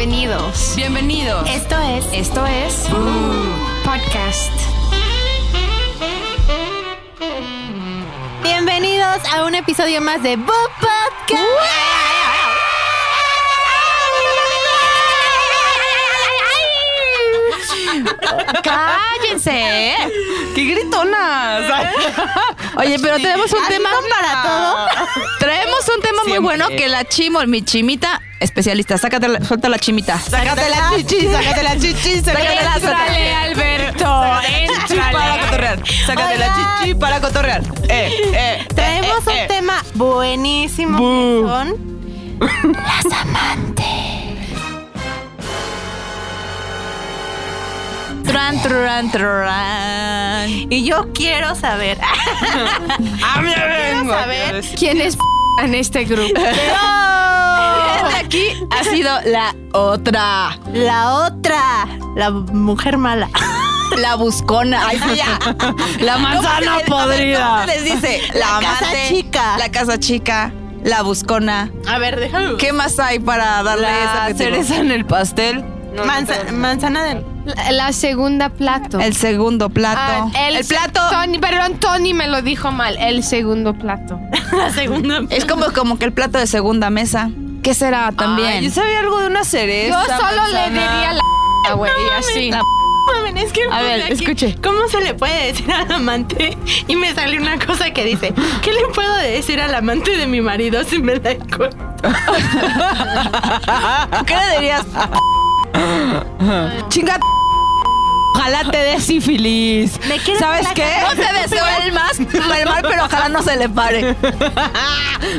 Bienvenidos. Bienvenidos. Esto es Esto es Podcast. Bienvenidos a un episodio más de Book Podcast. ¡Cállense! ¡Qué gritonas! Oye, pero tenemos un ¿Así tema para todo? Traemos un tema muy bueno que la chimo, mi chimita, especialista. Sácate la, suelta la chimita. ¡Sácate la chichi! ¡Sácate la chichi! ¡Sácate la ¡Éntrale, Alberto! para ¡Éntrale! cotorrear! ¡Sácate la chichi para cotorrear! ¡Eh, eh! Traemos eh, un eh. tema buenísimo Bu. que son las amantes. Tran, tran, tran. Y yo quiero saber. ¡Ah, mira, vengo! saber. ¿Quién es en este grupo? ¿Quién de aquí ha sido la otra? La otra, la mujer mala. La buscona. Ay, sí, ya. La manzana ¿Cómo se- podrida. ¿Cómo se les dice? La, La casa amante, chica. La casa chica. La buscona. A ver, déjame. ¿Qué más hay para darle La adjetivo? cereza en el pastel. Manza- manzana de. La, la segunda plato. El segundo plato. Ah, el, plato Tony, perdón, Tony me lo dijo mal. El segundo plato. La segunda. es como, como que el plato de segunda mesa. ¿Qué será también? Ay, yo sabía algo de una Yo cereza. solo le diría la güey, así. La- Mamen, es que A ver, escuche. ¿Cómo se le puede decir al amante? Y me sale una cosa que dice: ¿Qué le puedo decir al amante de mi marido si me la encuentro? ¿Qué le dirías? Chinga. Ojalá te dé sífilis. Me ¿Sabes qué? No te deseo el más, el mal, pero ojalá no se le pare.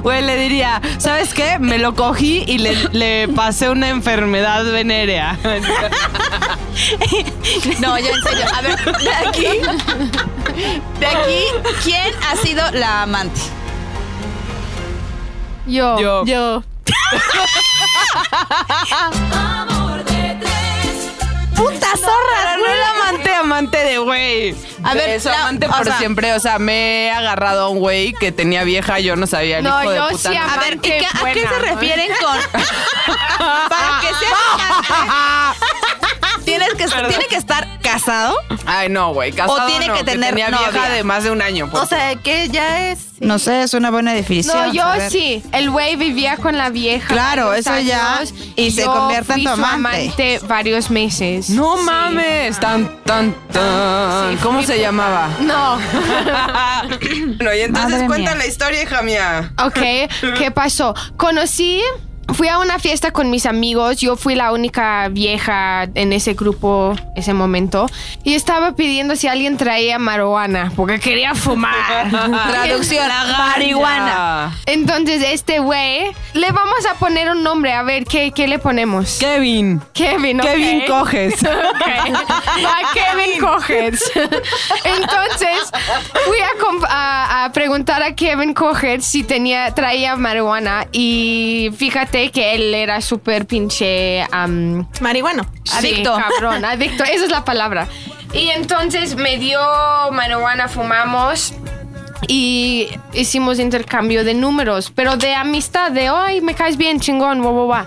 Güey, le diría, ¿sabes qué? Me lo cogí y le, le pasé una enfermedad venérea. No, ya en serio. A ver, de aquí. De aquí, ¿quién ha sido la amante? Yo. Yo. Yo. ¡Puta zorra! Amante, de güey. A ver, Eso, la- amante o por sea- siempre. O sea, me he agarrado a un güey que tenía vieja, yo no sabía el No, hijo de yo puta. sí no. A ver, ¿y Amante qué- ¿a qué se refieren con...? Para que sea ¿tienes que, ¿tiene que estar casado? Ay, no, güey. Casado O tiene no, que tener tenía novia. vieja de más de un año. pues. O sea, que ya es. No sé, es una buena definición. No, yo sí. El güey vivía con la vieja. Claro, eso ya, y se convierte en tu su amante. varios meses. no Sí. mames. Tan, tan, tan. Sí, ¿Cómo se puta. llamaba? No. no, y entonces Madre cuenta mía. la historia, hija mía. Ok, ¿qué pasó? Conocí, fui a una fiesta con mis amigos, yo fui la única vieja en ese grupo ese momento y estaba pidiendo si alguien traía marihuana porque quería fumar. Traducción, marihuana. Entonces este güey, le vamos a poner un nombre, a ver, ¿qué, qué le ponemos? Kevin. Kevin, ok. Kevin coges. Ok. A Kevin Coges. Entonces, fui a- a preguntar a Kevin Coges si tenía, traía marihuana y fíjate que él era súper pinche... am, Marihuano. sí, Adicto. cabrón, adicto. Esa es la palabra. Y entonces me dio marihuana, fumamos y hicimos intercambio de números, pero de amistad, de, ay, me caes bien, chingón, guau, guau, guau".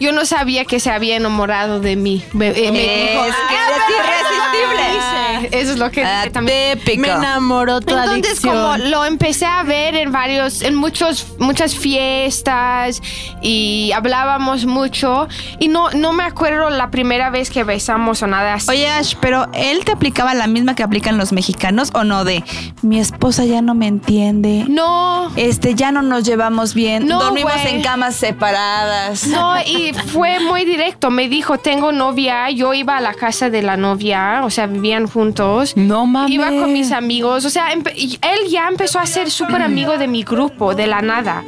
Yo no sabía que se había enamorado de mí. Me, eh, me dijo, Es que "Ah, es irresistible". Eso es lo que dice también. típico. Me enamoró tu Entonces, adicción. como lo empecé a ver en varios, en muchos, muchas fiestas y hablábamos mucho y no, no me acuerdo la primera vez que besamos o nada así. Oye, Ash, pero él te aplicaba la misma que aplican los mexicanos o no de mi esposa ya no me entiende. no, Este, ya no nos llevamos bien. No, Dormimos en camas separadas. no, y fue muy directo. Me dijo, tengo novia. Yo iba a la casa de la novia, o sea, vivían juntos. No mames. Iba con mis amigos, o sea, él ya empezó a ser súper amigo de mi grupo, de la nada.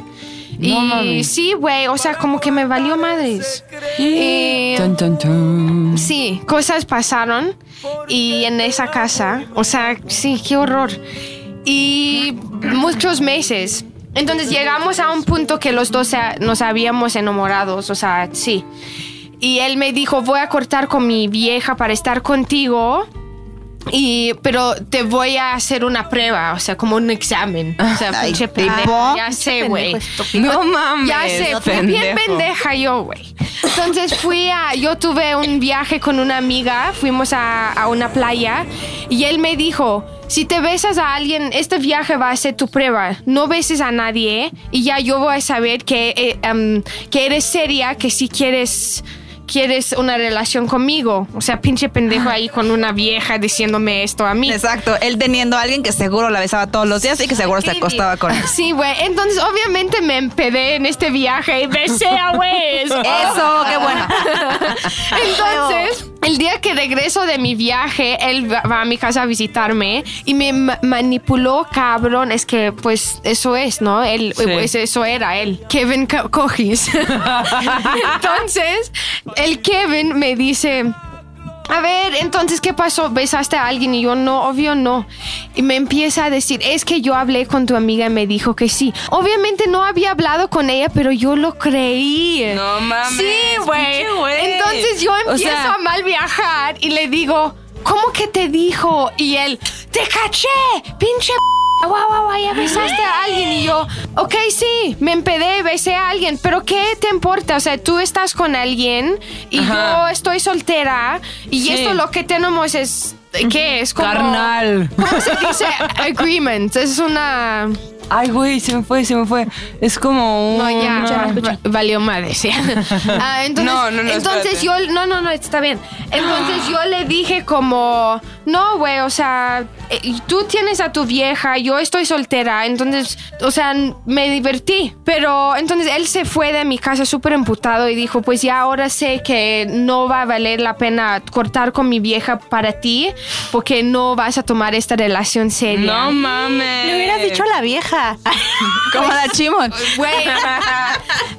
y mames. sí, güey, o sea, como que me valió madres. Y sí, cosas pasaron y en esa casa, o sea, sí, qué horror. Y muchos meses. Entonces llegamos a un punto que los dos nos habíamos enamorados, o sea, sí. Y él me dijo, voy a cortar con mi vieja para estar contigo. Y, pero te voy a hacer una prueba, o sea, como un examen. O sea, Ay, pinche pendeja. Ya sé, güey. No mames. Ya sé, fui bien pendeja yo, güey. Entonces fui a, yo tuve un viaje con una amiga, fuimos a, a una playa y él me dijo, si te besas a alguien, este viaje va a ser tu prueba. No beses a nadie y ya yo voy a saber que, eh, que eres seria, que si quieres quieres una relación conmigo. O sea, pinche pendejo ahí con una vieja diciéndome esto a mí. Exacto, él teniendo a alguien que seguro la besaba todos los días y que seguro se acostaba con él. Sí, güey. Entonces, obviamente me empedé en este viaje y besé a güeyes. Eso, qué bueno. Entonces, el día que regreso de mi viaje, él va a mi casa a visitarme y me ma- manipuló, cabrón. Es que, pues, eso es, ¿no? Él, Sí. pues, eso era él. Kevin Co- Cogis. Entonces, el Kevin me dice. A ver, entonces, ¿qué pasó? ¿Besaste a alguien? Y yo, no, obvio no. Y me empieza a decir, es que yo hablé con tu amiga y me dijo que sí. Obviamente no había hablado con ella, pero yo lo creí. No mames, Sí, güey. Entonces yo O empiezo sea- a mal viajar y le digo, ¿cómo que te dijo? Y él, te caché, pinche guau, guau, guau, ya besaste a alguien. Y yo, ok, sí, me empedé, besé a alguien, pero ¿qué te importa? O sea, tú estás con alguien y Ajá. yo estoy soltera y Sí. esto lo que tenemos es, ¿qué? Es como... Carnal. ¿Cómo se dice? Agreement. Es una... Ay, güey, se me fue, se me fue. Es como un. No, ya, va- valió madre, sí. Ah, entonces, No, no, no, entonces espérate. yo, no, no, no, está bien. Entonces yo le dije como, no, güey, o sea, eh, tú tienes a tu vieja, yo estoy soltera, entonces, o sea, me divertí. Pero entonces él se fue de mi casa súper emputado y dijo, pues ya ahora sé que no va a valer la pena cortar con mi vieja para ti, porque no vas a tomar esta relación seria. No mames. Le hubieras dicho a la vieja. Como la chimón. Güey.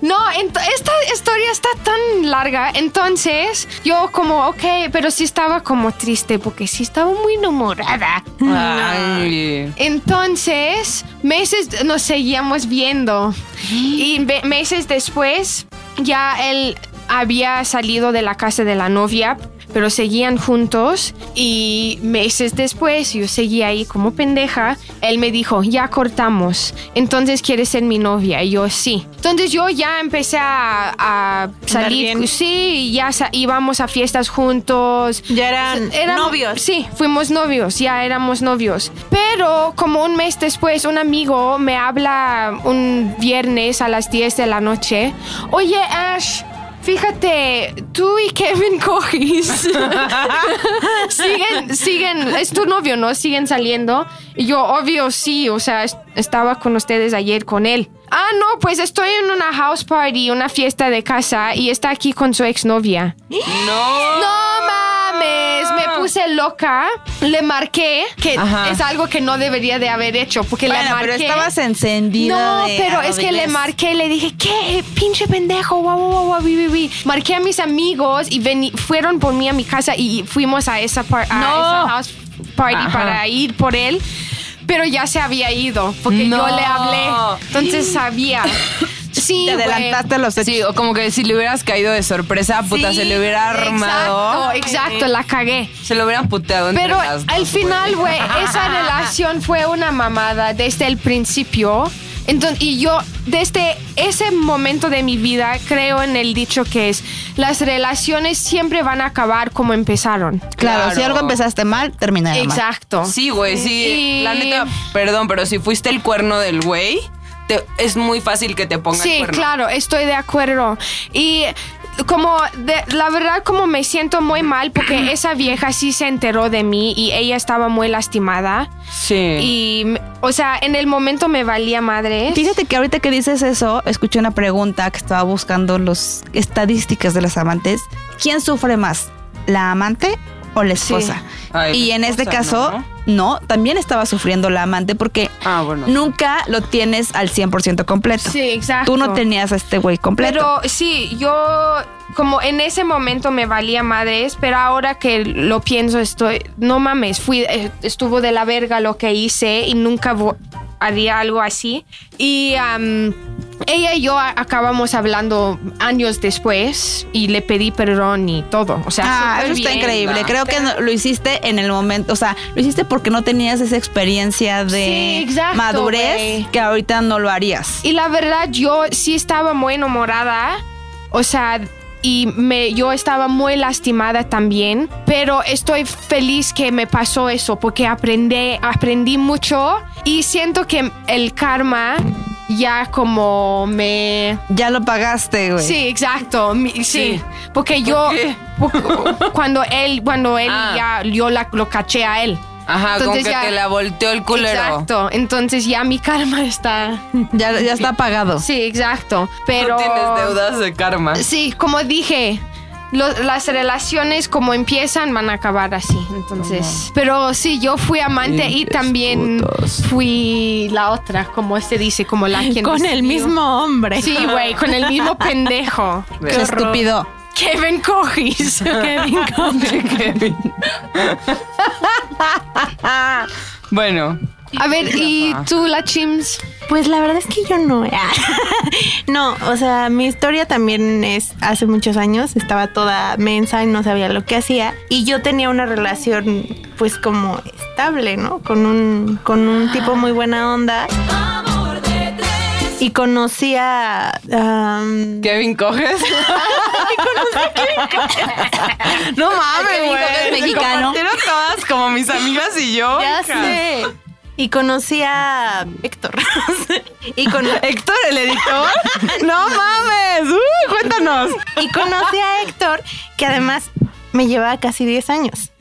No, esta historia está tan larga. Entonces, yo como, ok, pero sí estaba como triste porque sí estaba muy enamorada. Ay. Entonces, meses nos seguíamos viendo. Y meses después, ya él había salido de la casa de la novia, pero seguían juntos. Y meses después, yo seguía ahí como pendeja. Él me dijo, ya cortamos. Entonces, ¿quieres ser mi novia? Y yo, sí. Entonces, yo ya empecé a, a salir. Sí, ya sa- íbamos a fiestas juntos. Ya eran Éramos- novios. Sí, fuimos novios, ya éramos novios. Pero como un mes después, un amigo me habla un viernes a las 10 de la noche. Oye, Ash. Fíjate, tú y Kevin Cogis siguen, siguen, es tu novio, ¿no? Siguen saliendo. Y yo, obvio, sí, o sea, est- estaba con ustedes ayer con él. Ah, no, pues estoy en una house party, una fiesta de casa y está aquí con su exnovia. No. No puse loca, le marqué, que Ajá. es algo que no debería de haber hecho, porque le Bueno, marqué. pero estabas encendida No, de pero es que le marqué, le dije, ¿qué? Pinche pendejo, guau, guau, guau, guau, bi, bi, bi". Marqué a mis amigos y vení- fueron por mí a mi casa y fuimos a esa, par- a No. esa house party Ajá. para ir por él. Pero ya se había ido, porque No. yo le hablé. Entonces sabía. Sí, Te adelantaste a los hechos. Sí, o como que si le hubieras caído de sorpresa, puta, Sí, se le hubiera armado. Exacto, exacto, la cagué. Se lo hubieran puteado entre Pero las dos, al final, güey. esa relación fue una mamada desde el principio. Entonces, y yo, desde ese momento de mi vida, creo en el dicho que es, las relaciones siempre van a acabar como empezaron. Claro, si algo empezaste mal, terminará mal. Exacto. Sí, güey, sí. Y- La neta, perdón, pero si fuiste el cuerno del güey, te- es muy fácil que te ponga el Sí, cuerno. claro, estoy de acuerdo. Y como, de- la verdad, como me siento muy mal porque esa vieja sí se enteró de mí y ella estaba muy lastimada. Sí. Y, o sea, en el momento me valía madre. Fíjate que ahorita que dices eso, escuché una pregunta que estaba buscando las estadísticas de las amantes. ¿Quién sufre más? ¿La amante o la Sí. esposa? Ay, y en este caso, no, también estaba sufriendo la amante porque Ah, bueno. nunca lo tienes al 100% completo. Sí, exacto. Tú no tenías a este güey completo. Pero sí, yo como en ese momento me valía madres, pero ahora que lo pienso estoy, no mames, fui, eh, estuvo de la verga lo que hice y nunca haría algo así. Y am, ella y yo acabamos hablando años después y le pedí perdón y todo. O sea, Ah, eso está bien. increíble. Creo que lo hiciste en el momento, o sea, lo hiciste porque no tenías esa experiencia de Sí, exacto, madurez güey. que ahorita no lo harías. Y la verdad, yo sí estaba muy enamorada. O sea, y me, yo estaba muy lastimada también. Pero estoy feliz que me pasó eso porque aprendí, aprendí mucho. Y siento que el karma ya como me... Ya lo pagaste, güey. Sí, exacto. mi- sí. Sí. Porque yo... Cuando él, cuando él Ah. ya, yo la- lo caché a él. Ajá, Entonces con que ya- te la volteó el culero. Exacto. Entonces ya mi karma está... Ya, ya está pagado. Sí, exacto. Pero... No tienes deudas de karma. Sí, como dije, lo- las relaciones como empiezan van a acabar así. Entonces, pero sí, yo fui amante y también putos. fui la otra, como se dice, como la quien Con el mismo hombre. Sí, güey, con el mismo pendejo. Qué estúpido. Kevin Cogis. Kevin Conde. Kevin. bueno, A ver, ¿y tú, la Chims? Pues la verdad es que yo no. no, o sea, mi historia también es hace muchos años. Estaba toda mensa y no sabía lo que hacía. Y yo tenía una relación, pues como estable, ¿no? Con un, con un tipo muy buena onda. Y conocí a. am, Kevin coges. no mames, Kevin güey. Coges Se mexicano. compartieron todas como mis amigas y yo. ya hija. sé. Y conocí a Héctor. y, con, Héctor, el editor. no mames. Uy, cuéntanos. y conocí a Héctor, que además me llevaba casi 10 años.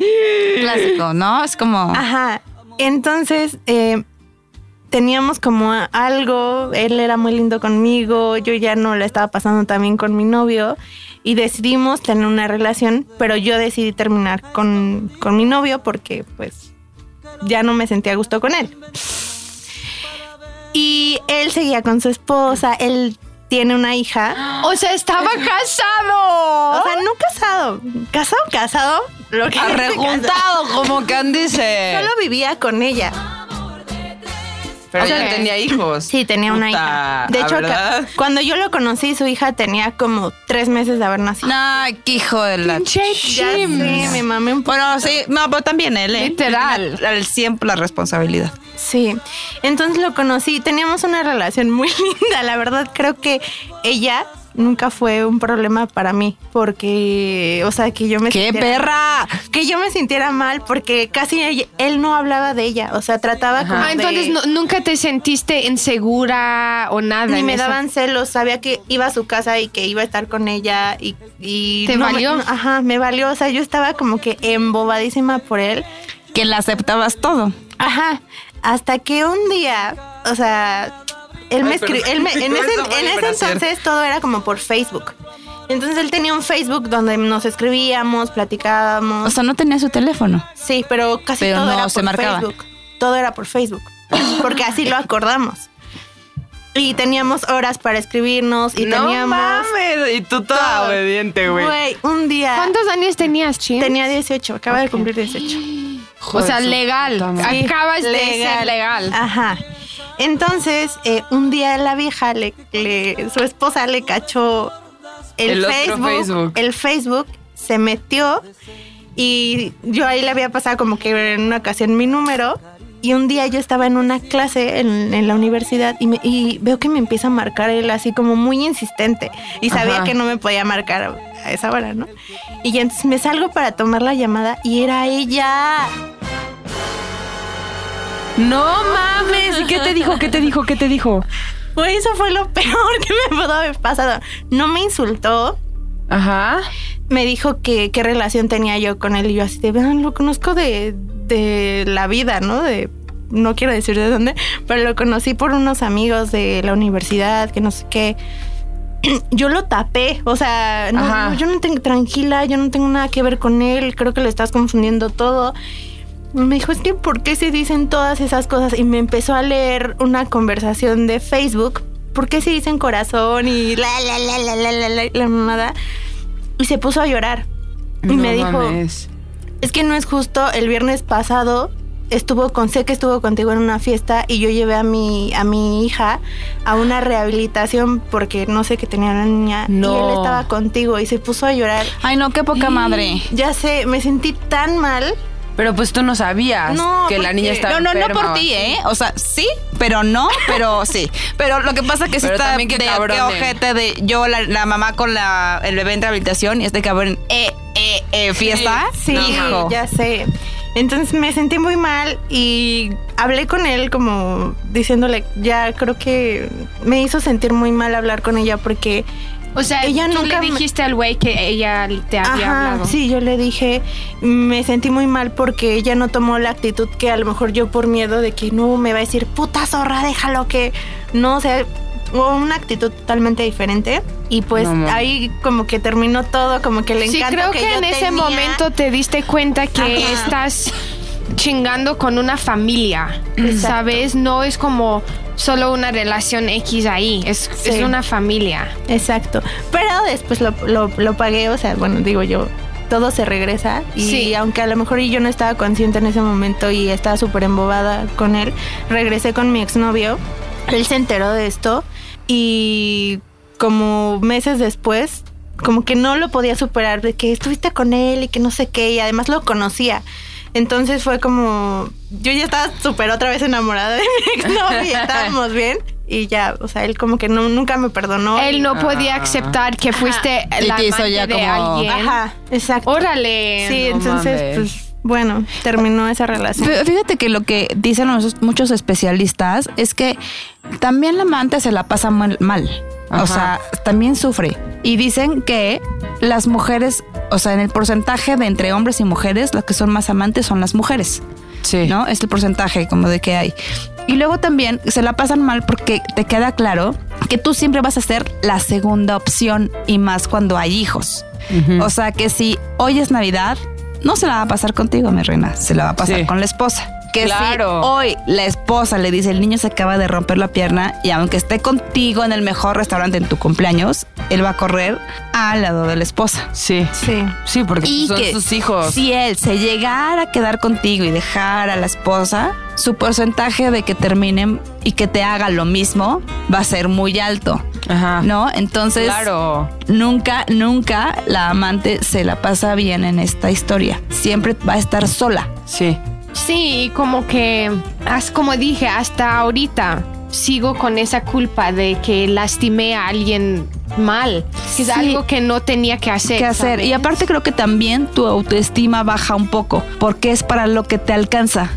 Clásico, ¿no? Es como. Ajá. Entonces, eh, teníamos como algo, él era muy lindo conmigo, yo ya no le estaba pasando también con mi novio y decidimos tener una relación, pero yo decidí terminar con, con mi novio porque pues ya no me sentía a gusto con él. Y él seguía con su esposa, él tiene una hija. O sea, estaba casado. O sea, no casado. Casado, casado. Lo que Arrejuntado, como Candice. Solo vivía con ella. Pero tenía hijos. Sí, tenía una hija. De ¿a hecho, verdad? cuando yo lo conocí, su hija tenía como tres meses de haber nacido. No, qué hijo de la. Pinche Ya sé, me mamé un poco. Bueno, sí, no, pero también él, ¿eh? Literal. Al 100 la responsabilidad. Sí. Entonces lo conocí. Teníamos una relación muy linda. La verdad, creo que ella nunca fue un problema para mí. Porque, o sea, que yo me ¡Qué sintiera- perra! Que yo me sintiera mal porque casi él no hablaba de ella. O sea, trataba como Ah, de- entonces no- nunca te sentiste insegura o nada. Ni me daban celos, sabía que iba a su casa y que iba a estar con ella y... y ¿Te no valió? no, ajá, me valió, o sea, yo estaba como que embobadísima por él. Que le aceptabas todo. Ajá, hasta que un día, o sea, él me escribió, él me- en ese, en entonces todo era como por Facebook. Entonces él tenía un Facebook donde nos escribíamos, platicábamos. O sea, no tenía su teléfono. sí, pero casi Pero todo no era se por marcaba. Facebook. Todo era por Facebook, porque así lo acordamos. Y teníamos horas para escribirnos y no teníamos... mames. Y tú toda todo. obediente, güey. Güey, un día ¿Cuántos años tenías, Chims? tenía 18, acaba de cumplir 18. O sea, legal. madre. Acabas de ser legal. Ajá. Entonces, eh, un día la vieja, le, le- su esposa le cachó el, Facebook, Facebook. El Facebook se metió y yo ahí le había pasado como que en una ocasión mi número. Y un día yo estaba en una clase en, en la universidad y, me- y veo que me empieza a marcar él así como muy insistente. Y sabía Ajá. que no me podía marcar a esa hora, ¿no? Y entonces me salgo para tomar la llamada y era ella. No mames. ¿Y qué te dijo? ¿Qué te dijo? ¿Qué te dijo? Güey, eso fue lo peor que me pudo haber pasado. No me insultó, Ajá. me dijo que qué relación tenía yo con él y yo así de, "Ah, lo conozco de, de la vida, ¿no? De, no quiero decir de dónde, pero lo conocí por unos amigos de la universidad, que no sé qué. Yo lo tapé, o sea, no, no, yo no tengo, tranquila, yo no tengo nada que ver con él, creo que le estás confundiendo todo. Y Me dijo, es que ¿por qué se dicen todas esas cosas? Y me empezó a leer una conversación de Facebook. ¿Por qué se dicen corazón y la, la, la, la, la, la, la, la mamada? Y se puso a llorar. Y No me dijo, mames. es que no es justo, el viernes pasado estuvo con, sé que estuvo contigo en una fiesta y yo llevé a mi, a mi hija a una rehabilitación porque no sé qué tenía una niña y No. él estaba contigo y se puso a llorar. Ay, no, qué poca madre. Ya sé, me sentí tan mal. Pero pues tú no sabías No, que la niña estaba No, no, no por ti. ¿eh? O sea, sí, pero no, pero sí. Pero lo que pasa que sí Pero está también qué de qué eh. ojete de yo, la, la mamá con la, el bebé en rehabilitación y este cabrón, eh, eh, eh, fiesta. Sí, ya sé. Entonces me sentí muy mal y hablé con él como diciéndole, ya creo que me hizo sentir muy mal hablar con ella porque O sea, Ella tú nunca le me- dijiste al güey que ella te había Ajá, hablado. sí, yo le dije, me sentí muy mal porque ella no tomó la actitud que a lo mejor yo por miedo de que no me va a decir, puta zorra, déjalo que no, o sea, hubo una actitud totalmente diferente y pues No, ahí como que terminó todo, como que le Sí, encanta creo que, en ese tenía. momento te diste cuenta que Ajá. estás chingando con una familia, Exacto. ¿sabes? No es como solo una relación X ahí, es, Sí. es una familia. Exacto, pero después lo, lo, lo pagué, o sea, bueno, digo yo, todo se regresa y Sí. aunque a lo mejor yo no estaba consciente en ese momento y estaba súper embobada con él, regresé con mi exnovio, él se enteró de esto y como meses después, como que no lo podía superar, de que estuviste con él y que no sé qué, y además lo conocía. Entonces fue como, yo ya estaba súper otra vez enamorada de mi exnovio, ya estábamos bien. Y ya, o sea, él como que no, nunca me perdonó. Él no podía Ah. aceptar que fuiste Y la te hizo amante ya de como- alguien. Ajá, exacto. Órale. Sí, no entonces, mames. pues, bueno, terminó esa relación. Fíjate que lo que dicen los- muchos especialistas es que también la amante se la pasa mal. mal. Ajá. O sea, también sufre. Y dicen que las mujeres, o sea, en el porcentaje de entre hombres y mujeres, las que son más amantes son las mujeres. Sí. ¿no? Es el porcentaje como de que hay. Y luego también se la pasan mal porque te queda claro que tú siempre vas a ser la segunda opción y más cuando hay hijos. O sea que si hoy es Navidad, no se la va a pasar contigo, mi reina, se la va a pasar Sí. con la esposa. Que Claro. si hoy la esposa le dice el niño se acaba de romper la pierna y aunque esté contigo en el mejor restaurante en tu cumpleaños, él va a correr al lado de la esposa. Sí. Sí. Sí, porque Y son que sus hijos. si él se llegara a quedar contigo y dejar a la esposa, su porcentaje de que terminen y que te haga lo mismo va a ser muy alto, Ajá. ¿no? Entonces, Claro. nunca, nunca la amante se la pasa bien en esta historia. Siempre va a estar sola. Sí. Sí, como que, como dije, hasta ahorita sigo con esa culpa de que lastimé a alguien mal, que es Sí. algo que no tenía que hacer. ¿Qué hacer? ¿sabes? Y aparte creo que también tu autoestima baja un poco, porque es para lo que te alcanza.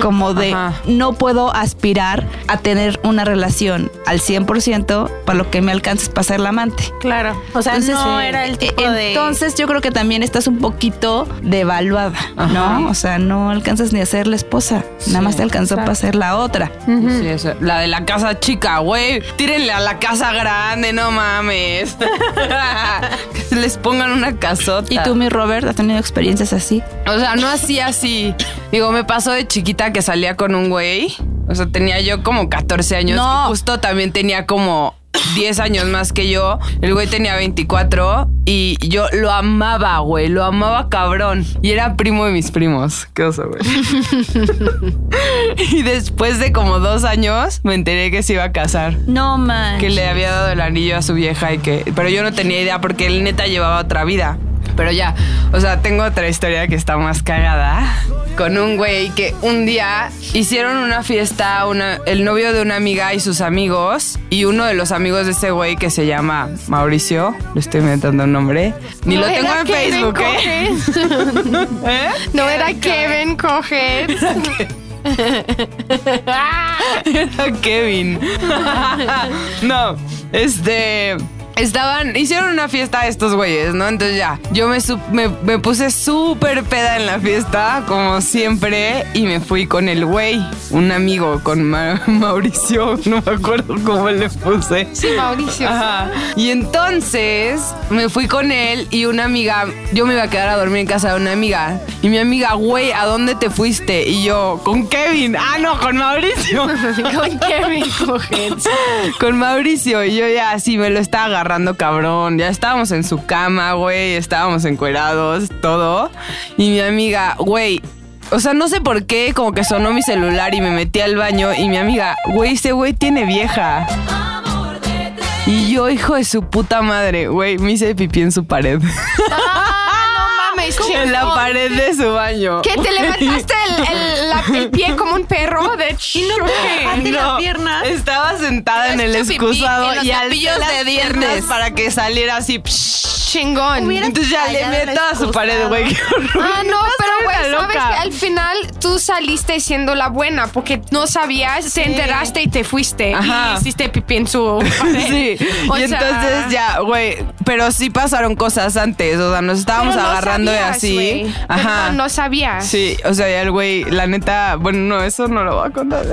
Como de Ajá. no puedo aspirar a tener una relación al 100% para lo que me alcanza es para ser la amante. Claro. O sea, Entonces, no era el tipo de. Entonces yo creo que también estás un poquito devaluada, Ajá. ¿no? O sea, no alcanzas ni a ser la esposa, nada más te alcanzó para ser la otra. Sí, eso. La de la casa chica, güey. Tírenle a la casa grande, no mames. Que se les pongan una casota. ¿Y tú, mi Robert, has tenido experiencias así? O sea, no hacía así. Digo, me pasó de chiquita que salía con un güey. O sea, tenía yo como 14 años. No. Y justo también tenía como 10 años más que yo. El güey tenía 24 y yo lo amaba, güey. Lo amaba cabrón. Y era primo de mis primos. Qué oso, güey. y después de como dos años me enteré que se iba a casar. No, man. Que le había dado el anillo a su vieja y que... Pero yo no tenía idea porque él neta llevaba otra vida. Pero ya, o sea, tengo otra historia que está más cagada. Con un güey que un día hicieron una fiesta, una, el novio de una amiga y sus amigos. Y uno de los amigos de ese güey que se llama Mauricio. Le estoy inventando un nombre. Ni No lo tengo era en Kevin Facebook, ¿eh? ¿Eh? No era Kevin Coges. Era Kevin. no, este. Estaban, hicieron una fiesta estos güeyes, ¿no? Entonces ya, yo me, me, me puse súper peda en la fiesta, como siempre, y me fui con el güey, un amigo, con Ma- Mauricio, no me acuerdo cómo le puse. Sí, Mauricio. Ajá. Y entonces me fui con él y una amiga, yo me iba a quedar a dormir en casa de una amiga. Y mi amiga, güey, ¿a dónde te fuiste? Y yo, con Kevin. Ah, no, con Mauricio. Con Kevin con Mauricio. Y yo ya así me lo estaba agarrando cabrón. Ya estábamos en su cama, güey. Estábamos encuerados, todo. Y mi amiga, güey. o sea, no sé por qué, como que sonó mi celular y me metí al baño y mi amiga, güey, ese güey tiene vieja. Y yo, hijo de su puta madre, güey, me hice pipí en su pared. Ah, no mames, en la pared de su baño. Que te levantaste el, el- el pie como un perro de Aparte la pierna. Estaba sentada en el excusado y las de piernas dientes. para que saliera así. psh. Chingón. Entonces ya le meto a su pared, güey. qué horror. Ah, no, pero güey, sabes que al final tú saliste siendo la buena porque no sabías, te enteraste y te fuiste Ajá. y hiciste pipí en su pared. Sí, O y sea, entonces ya, güey, pero sí pasaron cosas antes, o sea, nos estábamos pero no agarrando y sabías, así. güey. Ajá. Perdón, no sabías. Sí, o sea, ya el güey, la neta, bueno, no, eso no lo voy a contar.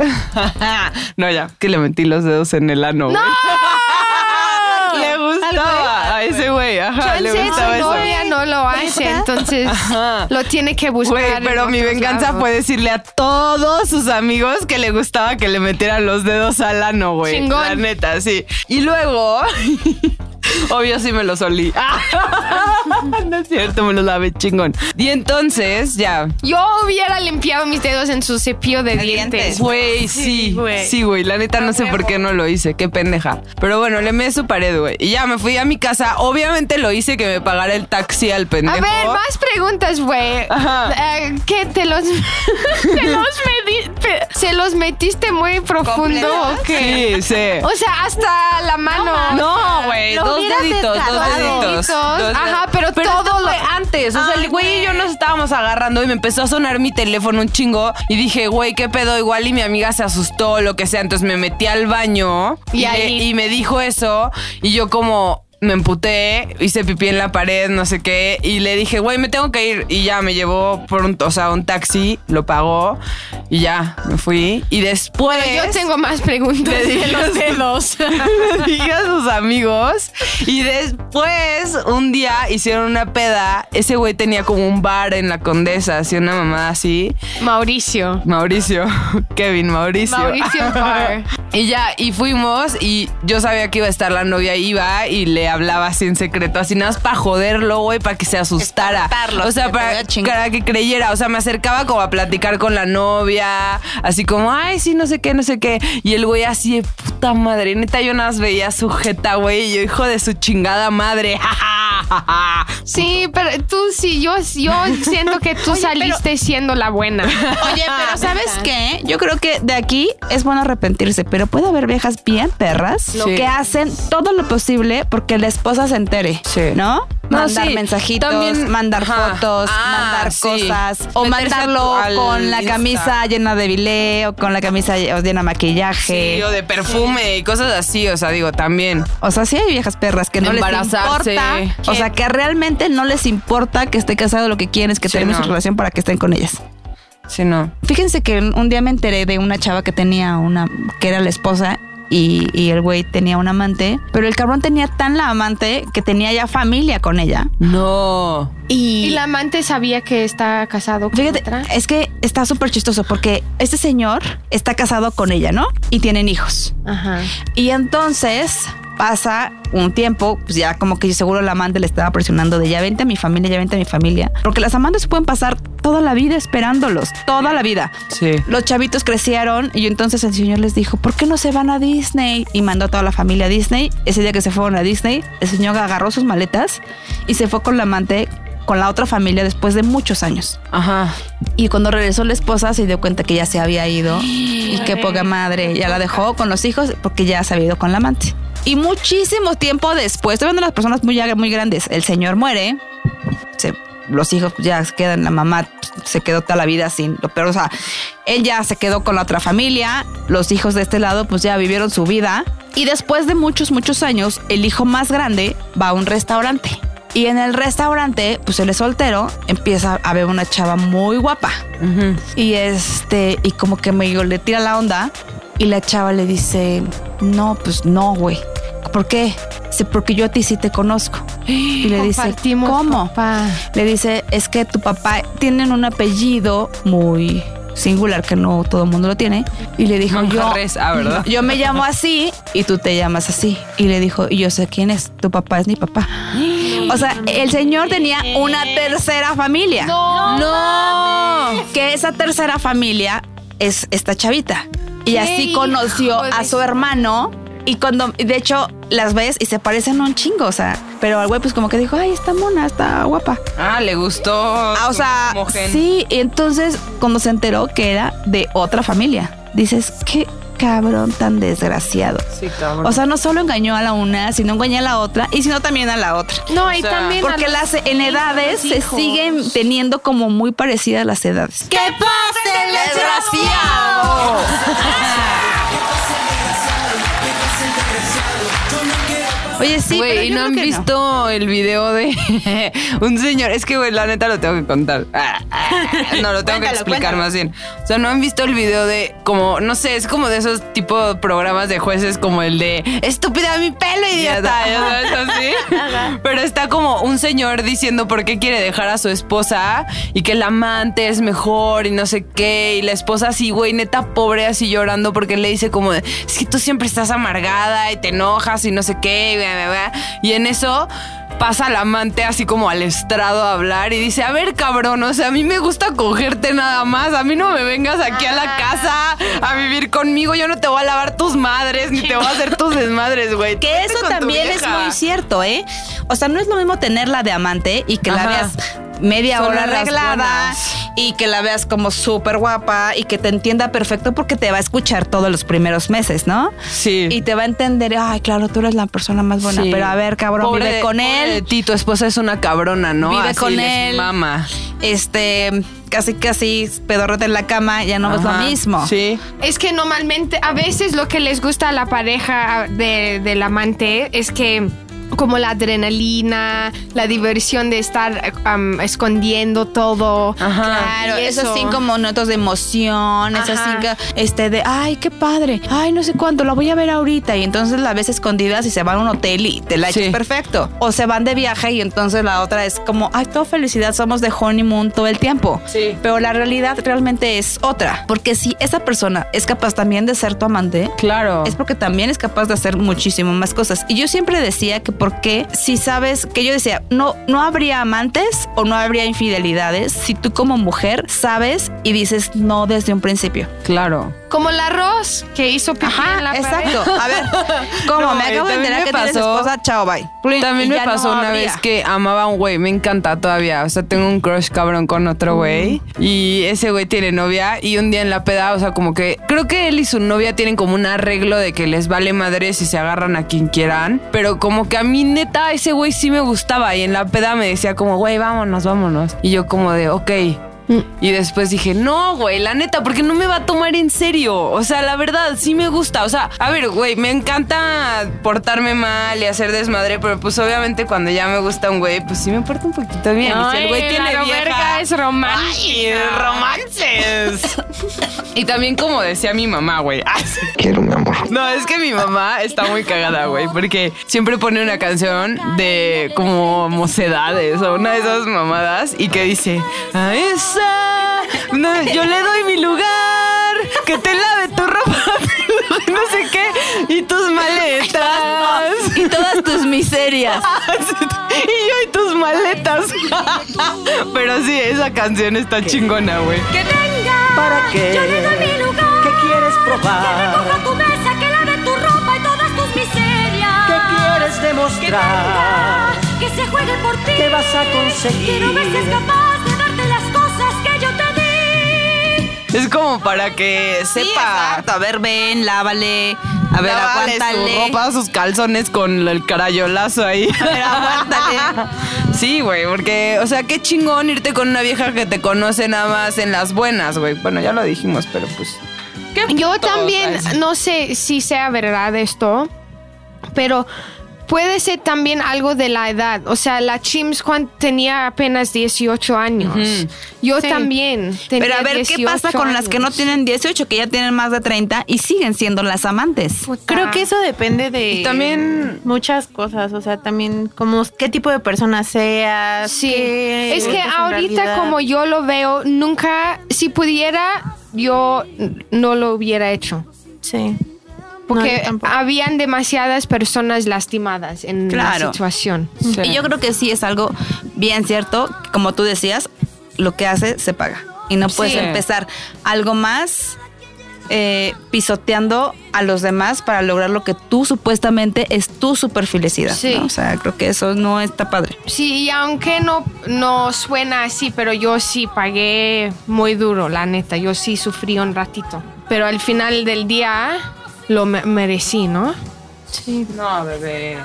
no, ya, que le metí los dedos en el ano. ¡No! le gustaba a ese güey, ajá, le Chance gustaba su eso. novia no lo hace, entonces Ajá. lo tiene que buscar. Güey, en pero mi otros venganza lados. fue decirle a todos sus amigos que le gustaba que le metieran los dedos al ano, güey. Chingón. La neta, sí. Y luego, obvio sí me los olí. no es cierto, me los lavé chingón. Y entonces, ya. Yo hubiera limpiado mis dedos en su cepillo de dientes. Güey, sí, güey. sí, güey. La neta no sé por qué no lo hice, qué pendeja. Pero bueno, le me su pared, güey. Y ya me fui a mi casa. Obviamente lo hice que me pagara el taxi al pendejo. A ver, más preguntas, güey. Ajá. Eh, ¿Qué te los, te los se los metiste muy profundo o qué? Sí, sí. O sea, hasta la mano. No, güey, Lo dos hubieras deditos, dos descargado. deditos. Deditos, Dos ajá, pero todo esto lo- fue antes. O sea, el Ay, güey y yo nos estábamos agarrando y me empezó a sonar mi teléfono un chingo. Y dije, güey, ¿qué pedo? Igual y mi amiga se asustó lo que sea. Entonces me metí al baño Y y, ahí- le- y me dijo eso. Y yo como... Me emputé, hice pipí en la pared, no sé qué, y le dije, güey, me tengo que ir. Y ya me llevó por un, o sea, un taxi, lo pagó, y ya, me fui. Y después. Yo tengo más preguntas Le de dije los dedos. le dije a sus amigos y después un día hicieron una peda. Ese güey tenía como un bar en la Condesa, así una mamada así. Mauricio. Mauricio, Kevin Mauricio. Mauricio Bar. Y ya, y fuimos y yo sabía que iba a estar la novia, iba y le hablaba así en secreto, así nada más para joderlo, güey, para que se asustara. Espantarlo, O sea, para, para que creyera. O sea, me acercaba como a platicar con la novia, así como, ay, sí, no sé qué, no sé qué. Y el güey así de puta madre, neta, yo nada más veía sujeta, güey, y yo, hijo de su chingada madre. Sí, pero tú sí, yo, yo siento que tú saliste siendo la buena. Oye, pero ¿sabes qué? Yo creo que de aquí es bueno arrepentirse, pero puede haber viejas bien perras Sí. que hacen todo lo posible porque la esposa se entere, Sí. ¿no? No, mandar sí. mensajitos, También- mandar ajá. fotos, Ah, mandar sí. cosas, o Meterse mandarlo con la Insta. camisa llena de bilé o con la camisa llena de maquillaje. Sí, o de perfume y cosas así, o sea, digo, también. O sea, sí hay viejas perras que no les importa. O sea, que realmente no les importa que esté casado, lo que quieren es que termine no. su relación para que estén con ellas. Sí, no. Fíjense que un día me enteré de una chava que tenía una, que era la esposa y, y el güey tenía un amante, pero el cabrón tenía tan la amante que tenía ya familia con ella. No. Y, Y la amante sabía que está casado con Fíjate, otra. es que está súper chistoso porque este señor está casado con ella, ¿no? Y tienen hijos. Ajá. Y entonces pasa un tiempo, pues ya como que seguro la amante le estaba presionando de ya vente a mi familia, ya vente a mi familia. Porque las amantes pueden pasar toda la vida esperándolos, toda la vida. Sí. Los chavitos crecieron y entonces el señor les dijo, ¿por qué no se van a Disney? Y mandó a toda la familia a Disney. Ese día que se fueron a Disney, el señor agarró sus maletas y se fue con la amante, con la otra familia después de muchos años. Ajá. Y cuando regresó la esposa se dio cuenta que ya se había ido y qué poca madre, ya la dejó con los hijos porque ya se había ido con la amante. Y muchísimo tiempo después, estoy viendo las personas muy, muy grandes, el señor muere, se- los hijos ya quedan, la mamá se quedó toda la vida sin lo peor, o sea, él ya se quedó con la otra familia, los hijos de este lado pues ya vivieron su vida y después de muchos, muchos años, el hijo más grande va a un restaurante. Y en el restaurante, pues él es soltero, empieza a ver una chava muy guapa. Y este, y como que medio le tira la onda. Y la chava le dice, no, pues no, güey. ¿Por qué? Dice, porque yo a ti sí te conozco. Y le dice, Compartimos ¿cómo? papá. Le dice, es que tu papá tiene un apellido muy singular que no todo el mundo lo tiene. Y le dijo, yo, ah, ¿verdad? yo me llamo así y tú te llamas así. Y le dijo, y yo sé quién es, tu papá es mi papá. O sea, el señor tenía una tercera familia. No. No. Que esa tercera familia es esta chavita. Y así conoció a su hermano. Y cuando, de hecho, las ves y se parecen un chingo, o sea. Pero el güey, pues como que dijo, ay, está mona, está guapa. Ah, le gustó. Ah, o sea, sí, y entonces cuando se enteró que era de otra familia, dices, qué cabrón tan desgraciado. Sí, cabrón. O sea, no solo engañó a la una, sino engañó a la otra y sino también a la otra. No, y O sea, también. Porque las en edades se siguen teniendo como muy parecidas las edades. ¡Que pase el desgraciado! Oye, sí, Güey, ¿y no han visto el video de un señor? Es que, güey, la neta lo tengo que contar. Ah, ah, No, lo tengo que explicar cuéntalo. más bien. O sea, ¿no han visto el video de como, no sé, es como de esos tipo programas de jueces como el de estúpida mi pelo, idiota. así. Pero está como un señor diciendo por qué quiere dejar a su esposa y que el amante es mejor y no sé qué. Y la esposa así, güey, neta pobre, así llorando porque le dice como, de, es que tú siempre estás amargada y te enojas y no sé qué. Y, bla, bla, bla". Y en eso pasa el amante así como al estrado a hablar y dice, a ver cabrón, o sea, a mí me gusta cogerte nada más, a mí no me vengas aquí a la casa a vivir conmigo, yo no te voy a lavar tus madres, ni te voy a hacer tus desmadres, güey. Que eso también es vieja". muy cierto, ¿eh? O sea, no es lo mismo tenerla de amante y que la veas media hora arreglada. Y que la veas como súper guapa y que te entienda perfecto porque te va a escuchar todos los primeros meses, ¿no? Sí. Y te va a entender, ay, claro, tú eres la persona más buena, Sí. pero a ver, cabrón, Pobre vive con pobre de él, ti, tu esposa es una cabrona, ¿no? vive Así con él, Mama. este, casi casi pedorrete en la cama, ya no es lo mismo. Sí. Es que normalmente, a veces lo que les gusta a la pareja de, del amante es que como la adrenalina, la diversión de estar um, escondiendo todo. Ajá. Claro, Y esos eso. cinco minutos de emoción, esos Ajá. cinco, este, de, ay, qué padre, ay, no sé cuánto, la voy a ver ahorita. Y entonces la ves escondidas y se van a un hotel y te la echas Sí. perfecto. O se van de viaje y entonces la otra es como, ay, todo felicidad, somos de honeymoon todo el tiempo. Sí. Pero la realidad realmente es otra. Porque si esa persona es capaz también de ser tu amante, Claro. es porque también es capaz de hacer muchísimo más cosas. Y yo siempre decía que por qué, si sabes, que yo decía, no, no habría amantes o no habría infidelidades si tú como mujer sabes y dices no desde un principio. Claro. Como el arroz que hizo pipí en la pared. exacto. A ver, ¿cómo? No, me acabo de enterar que tienes pasó- esposa, chao, bye. También me no pasó una habría. vez que amaba a un güey, me encanta todavía. O sea, tengo un crush cabrón con otro güey. Y ese güey tiene novia. Y un día en la peda, o sea, como que creo que él y su novia tienen como un arreglo de que les vale madre si se agarran a quien quieran. Pero como que a mí, neta, ese güey sí me gustaba. Y en la peda me decía como, güey, vámonos, vámonos. Y yo como de, ok. Y después dije, no, güey, la neta, porque no me va a tomar en serio. O sea, la verdad, sí me gusta. O sea, a ver, güey, me encanta portarme mal y hacer desmadre, pero pues obviamente cuando ya me gusta un güey, pues sí me porta un poquito bien. y si el güey tiene la vieja, verga es. ¡Ay, romances! y también como decía mi mamá, güey. Quiero, mi amor. No, es que mi mamá está muy cagada, güey, porque siempre pone una canción de como mocedades o una de esas mamadas y que dice, a esa, no, yo le doy mi lugar, que te lave tu ropa, no sé qué, y tus maletas. Y todas tus miserias. y yo y tus maletas. Pero sí, esa canción está chingona, güey. Que venga, ¿Para qué? yo le doy mi lugar. ¿Qué quieres Que probar? recoja tu mesa, que lave tu ropa y todas tus miserias. ¿Qué quieres Que demostrar? venga, que se juegue por ti. ¿Qué vas a conseguir? Quiero ver si es Es como para que Sí, sepa. exacto. A ver, ven, lávale. A ver, Lávale aguántale. su ropa, sus calzones con el carayolazo ahí. A ver, aguántale. Sí, güey, porque, o sea, qué chingón irte con una vieja que te conoce nada más en las buenas, güey. Bueno, ya lo dijimos, pero pues. qué Yo también, no sé si sea verdad esto, pero puede ser también algo de la edad. O sea, la Chims Juan tenía apenas 18 años. Yo Sí. también tenía Pero a ver, ¿qué 18 pasa con las que no tienen 18, que ya tienen más de 30 y siguen siendo las amantes? Puta. Creo que eso depende de Y también- muchas cosas, o sea, también como qué tipo de persona seas. Sí, qué es que ahorita realidad. como yo lo veo, nunca, si pudiera, yo no lo hubiera hecho. Sí. Porque habían demasiadas personas lastimadas en Claro. la situación. Y yo creo que sí es algo bien cierto, como tú decías, lo que hace se paga. Y no puedes Sí. empezar algo más eh, pisoteando a los demás para lograr lo que tú supuestamente es tu super felicidad. Sí. ¿no? O sea, creo que eso no está padre. Sí, y aunque no, no suena así, pero yo sí pagué muy duro, la neta. Yo sí sufrí un ratito. Pero al final del día lo me- merecí, ¿no? Sí. No, bebé.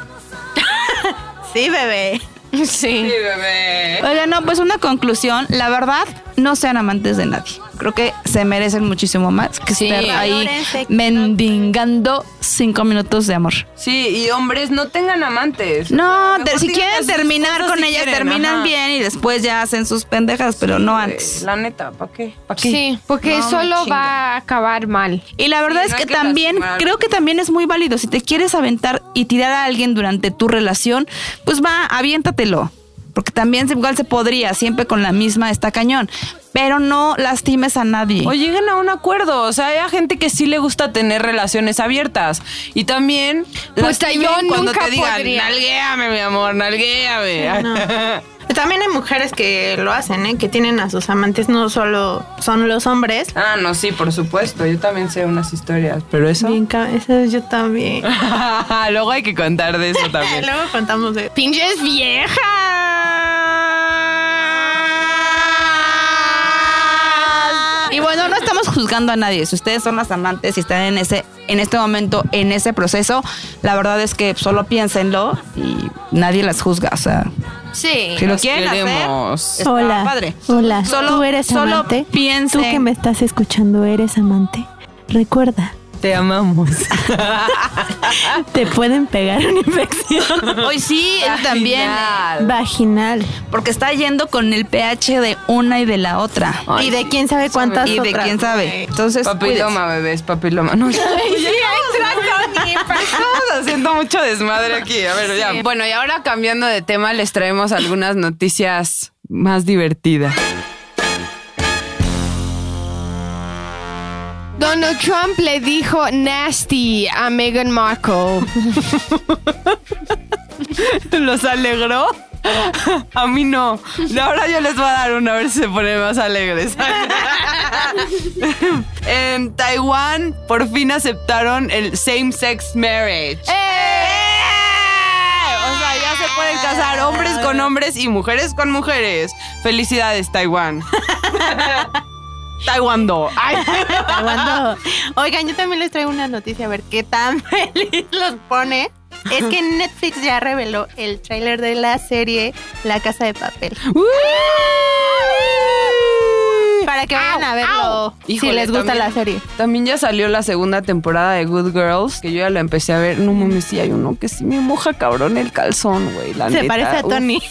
Sí, bebé. Sí. bebé. Oigan, no, pues una conclusión. La verdad, no sean amantes de nadie. Creo que se merecen muchísimo más que Sí. estar ahí mendigando cinco minutos de amor. Sí, y hombres, no tengan amantes. No, Mejor si quieren terminar con si ellas, quieren, terminan ajá. bien y después ya hacen sus pendejas, pero no antes. La neta, ¿para qué? ¿Para qué? Sí, porque No, solo chinga. va a acabar mal. Y la verdad Sí, es no que que también, lastimar. creo que también es muy válido. Si te quieres aventar y tirar a alguien durante tu relación, pues va, aviéntatelo. Porque también igual se podría, siempre con la misma está cañón. Pero no lastimes a nadie. O lleguen a un acuerdo. O sea, hay gente que sí le gusta tener relaciones abiertas. Y también. Pues, yo cuando nunca te digan, podría. nalguéame, mi amor, nalguéame. También hay mujeres que lo hacen, ¿eh? Que tienen a sus amantes, no solo son los hombres. ah, no, sí, por supuesto. Yo también sé unas historias. Pero eso. Bien, eso yo también. Luego hay que contar de eso también. Luego contamos de... ¡Pinches viejas! Y bueno, no estamos juzgando a nadie. Si ustedes son las amantes y están en ese, en este momento, en ese proceso, la verdad es que solo piénsenlo y nadie las juzga. O sea, Sí. si lo quieren queremos. hacer, está Hola. padre. Hola. Solo- ¿Tú eres solo amante? piensen. Tú que me estás escuchando, ¿eres amante? Recuerda, Te amamos. te pueden pegar una infección Hoy sí, él también. Vaginal. Porque está yendo con el pH de una y de la otra. Ay, y de quién sabe cuántas y de otras. quién sabe. Entonces, Papiloma, bebés, papiloma. No, ya, Estamos haciendo mucho desmadre aquí. A ver, ya. Bueno, y ahora cambiando de tema, les traemos algunas noticias más divertidas. Donald Trump le dijo nasty a Meghan Markle. ¿Los alegró? A mí no. Ahora yo les voy a dar una a ver si se ponen más alegres. en Taiwán por fin aceptaron el same-sex marriage. ¡Eh! O sea, ya se pueden casar hombres con hombres y mujeres con mujeres. Felicidades, Taiwán. Taiwando. Ay. Oigan, yo también les traigo una noticia a ver qué tan feliz los pone. Es que Netflix ya reveló el tráiler de la serie La Casa de Papel. Para que vayan a verlo si les gusta también- la serie. También ya salió la segunda temporada de Good Girls, que yo ya la empecé a ver. No mames, sí hay uno que sí me moja cabrón el calzón, güey. Se neta. parece a. Tony.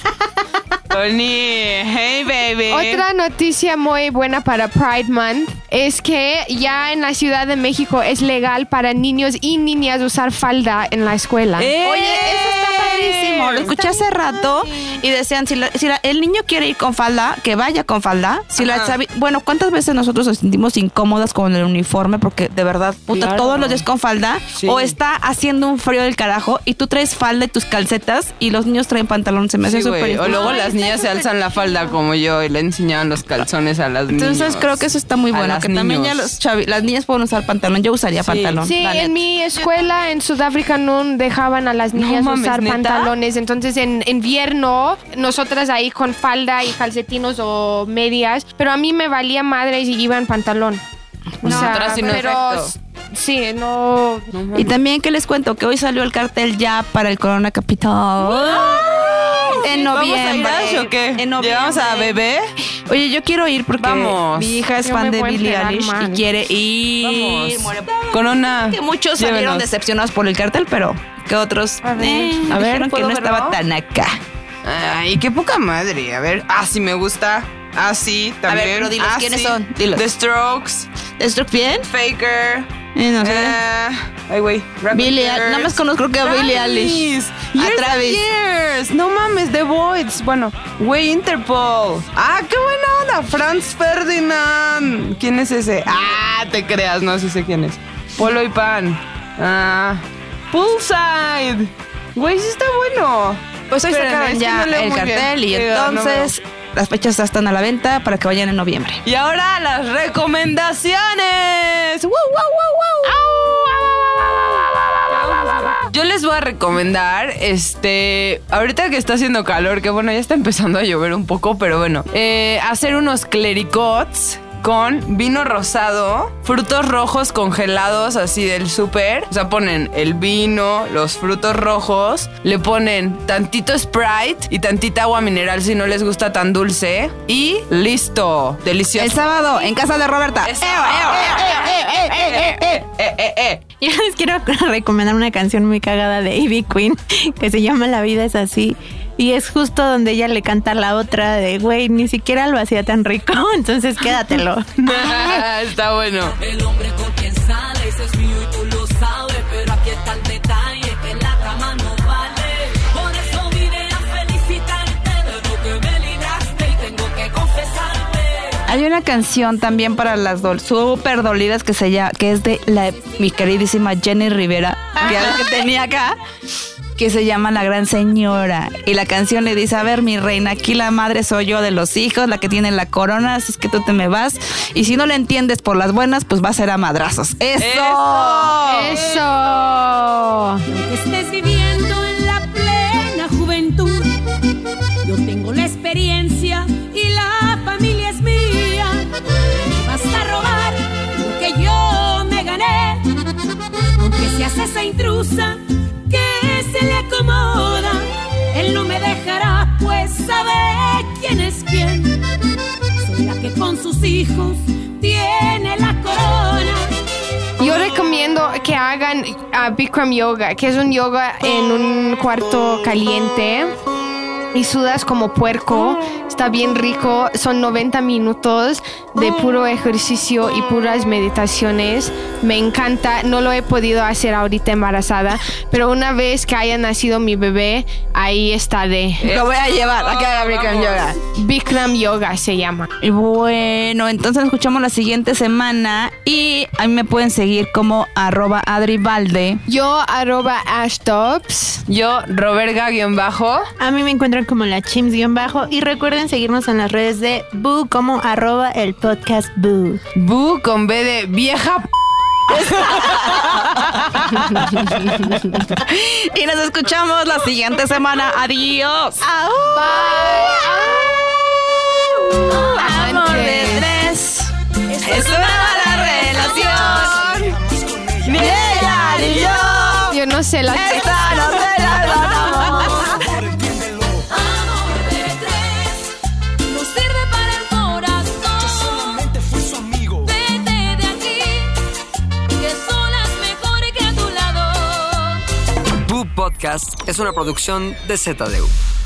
Tony, hey baby. Otra noticia muy buena para Pride Month es que ya en la Ciudad de México es legal para niños y niñas usar falda en la escuela. ¡Eh! Oye, eso está padrísimo. Lo escuché hace rato y decían, si, la- si la- el niño quiere ir con falda, que vaya con falda. Si la bueno, ¿cuántas veces nosotros nos sentimos incómodas con el uniforme? Porque de verdad, puta, Claro. todos los días con falda. Sí. O está haciendo un frío del carajo y tú traes falda y tus calcetas y los niños traen pantalón. Se me hace Sí, súper O luego las está niñas se alzan la falda como yo y le enseñaban los calzones a las niñas. Entonces creo que eso está muy bueno. las Que también ya niños. los chavi- las niñas pueden usar pantalón. Yo usaría Sí. pantalón. Sí, en mi escuela en Sudáfrica no dejaban a las No niñas mames, usar ¿neta? pantalones. Entonces en invierno, nosotras ahí con falda y calcetinos o medias, pero a mí me valía madre si iba en pantalón. O Nosotras sí, no, pero efecto. sí, no. Y también que les cuento que hoy salió el cartel ya para el Corona Capital. En noviembre. ¿Vamos a ir o qué? En noviembre. ¿Llevamos a bebé? Oye, yo quiero ir porque Vamos. mi hija es Yo fan de Billie Eilish y quiere ir. Vamos. Corona. Que muchos salieron decepcionados por el cartel, pero que otros A ver. eh, A ver, dijeron que ¿puedo no estaba tan acá. Ay, qué poca madre. A ver. Ah, sí me gusta. Ah, sí, también. ver, pero dilos, Ah, ¿quiénes sí. son? Dilos. The Strokes, ¿Esto bien? Faker. Eh, no sé. eh, ay, güey. Years. Eilish. Nada más conozco creo que a Billie Eilish. Years A Travis. Years. No mames, The Voids. Bueno, güey, Interpol. Ah, qué buena onda. Franz Ferdinand. ¿Quién es ese? Ah, te creas, no, sí sé quién es. Polo y Pan. Ah, Poolside. Güey, sí está bueno. Pues hoy Espérenme, sacaron es que ya no leo el bien. cartel y no entonces las fechas están a la venta para que vayan en noviembre. Y ahora las recomendaciones. ¡Wow, wow, wow, Yo les voy a recomendar, este, ahorita que está haciendo calor, que bueno, ya está empezando a llover un poco, pero bueno, eh, hacer unos clericots con vino rosado, frutos rojos congelados así del súper. O sea, ponen el vino, los frutos rojos, le ponen tantito Sprite y tantita agua mineral si no les gusta tan dulce. Y listo, delicioso. El sábado en casa de Roberta. Eh, eh, eh. Yo les quiero recomendar una canción muy cagada de Ivy Queen que se llama La vida es así. Y es justo donde ella le canta a la otra de, güey, ni siquiera lo hacía tan rico, entonces quédatelo. Está bueno. El hombre con quien sale, ese es mío y tú lo sabes. Pero aquí está el detalle, que la cama no vale. Por eso vine a felicitarte de lo que me libraste y tengo que confesarte. Hay una canción también para las dol súper dolidas que se llama, que es de la mi queridísima Jenny Rivera, que era la que tenía acá, que se llama La Gran Señora. Y la canción le dice, a ver, mi reina, aquí la madre soy yo de los hijos, la que tiene la corona, así es que tú te me vas. Y si no le entiendes por las buenas, pues va a ser a madrazos. ¡Eso! Eso. que estés viviendo en la plena juventud. Yo tengo la experiencia y la familia es mía. Vas a robar lo que yo me gané. Aunque seas esa intrusa sabe quién es quién. Soy la que con sus hijos tiene la corona. Yo recomiendo que hagan ah, Bikram Yoga, que es un yoga en un cuarto caliente. Y sudas como puerco, está bien rico, son 90 minutos de puro ejercicio y puras meditaciones. Me encanta, no lo he podido hacer ahorita embarazada, pero una vez que haya nacido mi bebé, ahí estaré. Lo voy a llevar a que haga Bikram Yoga. Bikram Yoga se llama. Y bueno, entonces nos escuchamos la siguiente semana y a mí me pueden seguir como arroba adribalde. Yo arroba ashtops. Yo, Roberga-bajo. A mí me encuentran como la chims-bajo y recuerden seguirnos en las redes de Boo como arroba el podcast Boo. Bu con B de vieja. p- Y nos escuchamos la siguiente semana. Adiós. Amor de tres. Es una mala relación. Ni ella ni yo. Yo no sé la Esta no se la Podcast es una producción de ZDU.